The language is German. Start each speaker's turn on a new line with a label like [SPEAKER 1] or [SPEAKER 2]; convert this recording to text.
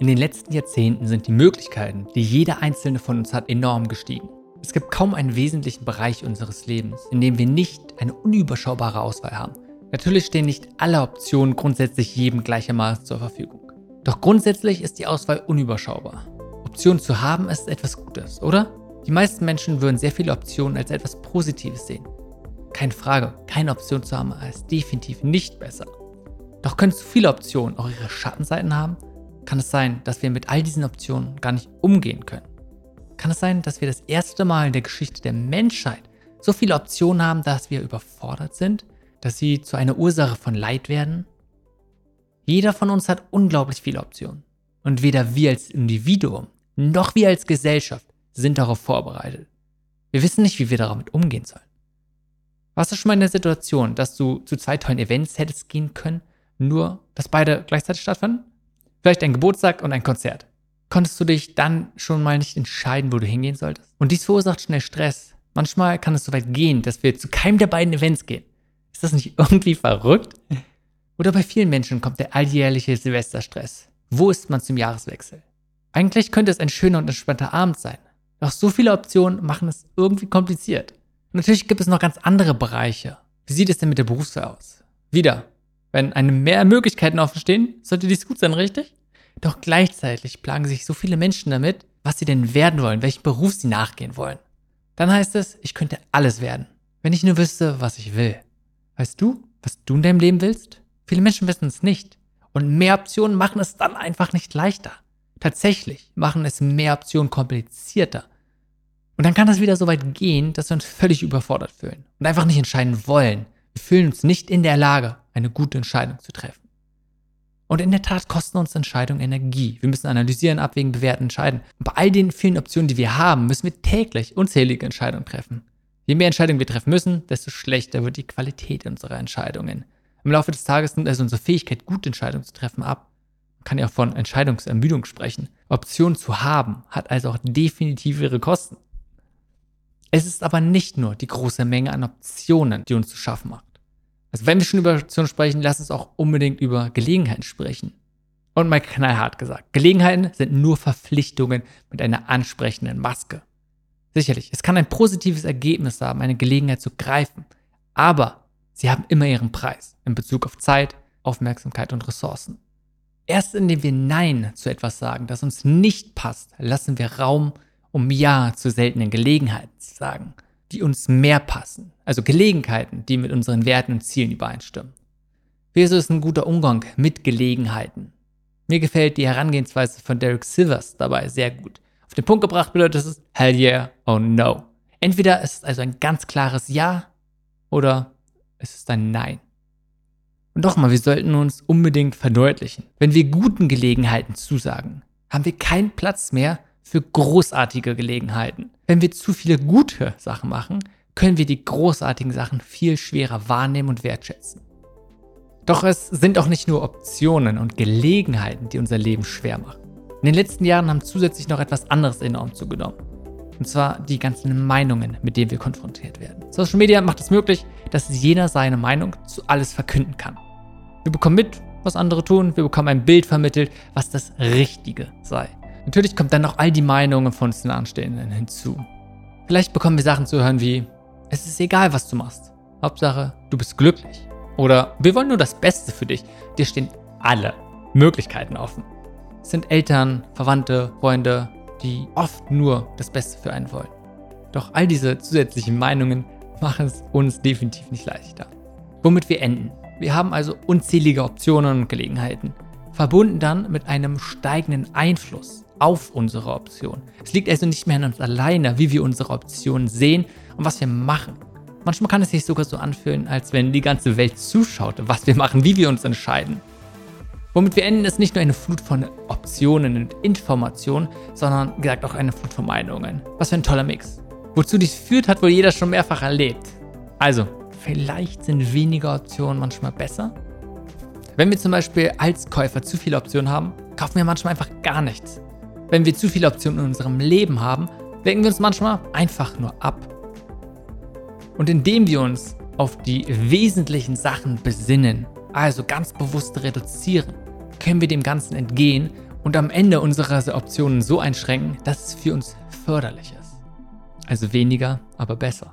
[SPEAKER 1] In den letzten Jahrzehnten sind die Möglichkeiten, die jeder einzelne von uns hat, enorm gestiegen. Es gibt kaum einen wesentlichen Bereich unseres Lebens, in dem wir nicht eine unüberschaubare Auswahl haben. Natürlich stehen nicht alle Optionen grundsätzlich jedem gleichermaßen zur Verfügung. Doch grundsätzlich ist die Auswahl unüberschaubar. Optionen zu haben ist etwas Gutes, oder? Die meisten Menschen würden sehr viele Optionen als etwas Positives sehen. Keine Frage, keine Option zu haben ist definitiv nicht besser. Doch können zu viele Optionen auch ihre Schattenseiten haben? Kann es sein, dass wir mit all diesen Optionen gar nicht umgehen können? Kann es sein, dass wir das erste Mal in der Geschichte der Menschheit so viele Optionen haben, dass wir überfordert sind, dass sie zu einer Ursache von Leid werden? Jeder von uns hat unglaublich viele Optionen. Und weder wir als Individuum noch wir als Gesellschaft sind darauf vorbereitet. Wir wissen nicht, wie wir damit umgehen sollen. Warst du schon mal in der Situation, dass du zu zwei tollen Events hättest gehen können, nur dass beide gleichzeitig stattfanden? Vielleicht ein Geburtstag und ein Konzert. Konntest du dich dann schon mal nicht entscheiden, wo du hingehen solltest? Und dies verursacht schnell Stress. Manchmal kann es so weit gehen, dass wir zu keinem der beiden Events gehen. Ist das nicht irgendwie verrückt? Oder bei vielen Menschen kommt der alljährliche Silvesterstress. Wo ist man zum Jahreswechsel? Eigentlich könnte es ein schöner und entspannter Abend sein. Doch so viele Optionen machen es irgendwie kompliziert. Und natürlich gibt es noch ganz andere Bereiche. Wie sieht es denn mit der Berufswahl aus? Wieder, wenn einem mehr Möglichkeiten offen stehen, sollte dies gut sein, richtig? Doch gleichzeitig plagen sich so viele Menschen damit, was sie denn werden wollen, welchen Beruf sie nachgehen wollen. Dann heißt es, ich könnte alles werden, wenn ich nur wüsste, was ich will. Weißt du, was du in deinem Leben willst? Viele Menschen wissen es nicht. Und mehr Optionen machen es dann einfach nicht leichter. Tatsächlich machen es mehr Optionen komplizierter. Und dann kann es wieder so weit gehen, dass wir uns völlig überfordert fühlen und einfach nicht entscheiden wollen. Fühlen uns nicht in der Lage, eine gute Entscheidung zu treffen. Und in der Tat kosten uns Entscheidungen Energie. Wir müssen analysieren, abwägen, bewerten, entscheiden. Und bei all den vielen Optionen, die wir haben, müssen wir täglich unzählige Entscheidungen treffen. Je mehr Entscheidungen wir treffen müssen, desto schlechter wird die Qualität unserer Entscheidungen. Im Laufe des Tages nimmt also unsere Fähigkeit, gute Entscheidungen zu treffen, ab. Man kann ja von Entscheidungsermüdung sprechen. Optionen zu haben, hat also auch definitiv ihre Kosten. Es ist aber nicht nur die große Menge an Optionen, die uns zu schaffen macht. Also wenn wir schon über Optionen sprechen, lass uns auch unbedingt über Gelegenheiten sprechen. Und mal knallhart gesagt, Gelegenheiten sind nur Verpflichtungen mit einer ansprechenden Maske. Sicherlich, es kann ein positives Ergebnis haben, eine Gelegenheit zu greifen, aber sie haben immer ihren Preis in Bezug auf Zeit, Aufmerksamkeit und Ressourcen. Erst indem wir Nein zu etwas sagen, das uns nicht passt, lassen wir Raum, um Ja zu seltenen Gelegenheiten zu sagen, die uns mehr passen. Also Gelegenheiten, die mit unseren Werten und Zielen übereinstimmen. Wieso ist ein guter Umgang mit Gelegenheiten? Mir gefällt die Herangehensweise von Derek Silvers dabei sehr gut. Auf den Punkt gebracht bedeutet es Hell yeah, oh no. Entweder ist es also ein ganz klares Ja oder es ist ein Nein. Und doch mal, wir sollten uns unbedingt verdeutlichen. Wenn wir guten Gelegenheiten zusagen, haben wir keinen Platz mehr für großartige Gelegenheiten. Wenn wir zu viele gute Sachen machen, können wir die großartigen Sachen viel schwerer wahrnehmen und wertschätzen. Doch es sind auch nicht nur Optionen und Gelegenheiten, die unser Leben schwer machen. In den letzten Jahren haben zusätzlich noch etwas anderes enorm zugenommen. Und zwar die ganzen Meinungen, mit denen wir konfrontiert werden. Social Media macht es möglich, dass jeder seine Meinung zu alles verkünden kann. Wir bekommen mit, was andere tun, wir bekommen ein Bild vermittelt, was das Richtige sei. Natürlich kommt dann noch all die Meinungen von uns Anstehenden hinzu. Vielleicht bekommen wir Sachen zu hören wie, es ist egal, was du machst. Hauptsache, du bist glücklich. Oder wir wollen nur das Beste für dich. Dir stehen alle Möglichkeiten offen. Es sind Eltern, Verwandte, Freunde, die oft nur das Beste für einen wollen. Doch all diese zusätzlichen Meinungen machen es uns definitiv nicht leichter. Womit wir enden. Wir haben also unzählige Optionen und Gelegenheiten, verbunden dann mit einem steigenden Einfluss auf unsere Option. Es liegt also nicht mehr an uns alleine, wie wir unsere Optionen sehen und was wir machen. Manchmal kann es sich sogar so anfühlen, als wenn die ganze Welt zuschaut, was wir machen, wie wir uns entscheiden. Womit wir enden, ist nicht nur eine Flut von Optionen und Informationen, sondern gesagt auch eine Flut von Meinungen. Was für ein toller Mix. Wozu dies führt, hat wohl jeder schon mehrfach erlebt. Also, vielleicht sind weniger Optionen manchmal besser. Wenn wir zum Beispiel als Käufer zu viele Optionen haben, kaufen wir manchmal einfach gar nichts. Wenn wir zu viele Optionen in unserem Leben haben, lenken wir uns manchmal einfach nur ab. Und indem wir uns auf die wesentlichen Sachen besinnen, also ganz bewusst reduzieren, können wir dem Ganzen entgehen und am Ende unsere Optionen so einschränken, dass es für uns förderlich ist. Also weniger, aber besser.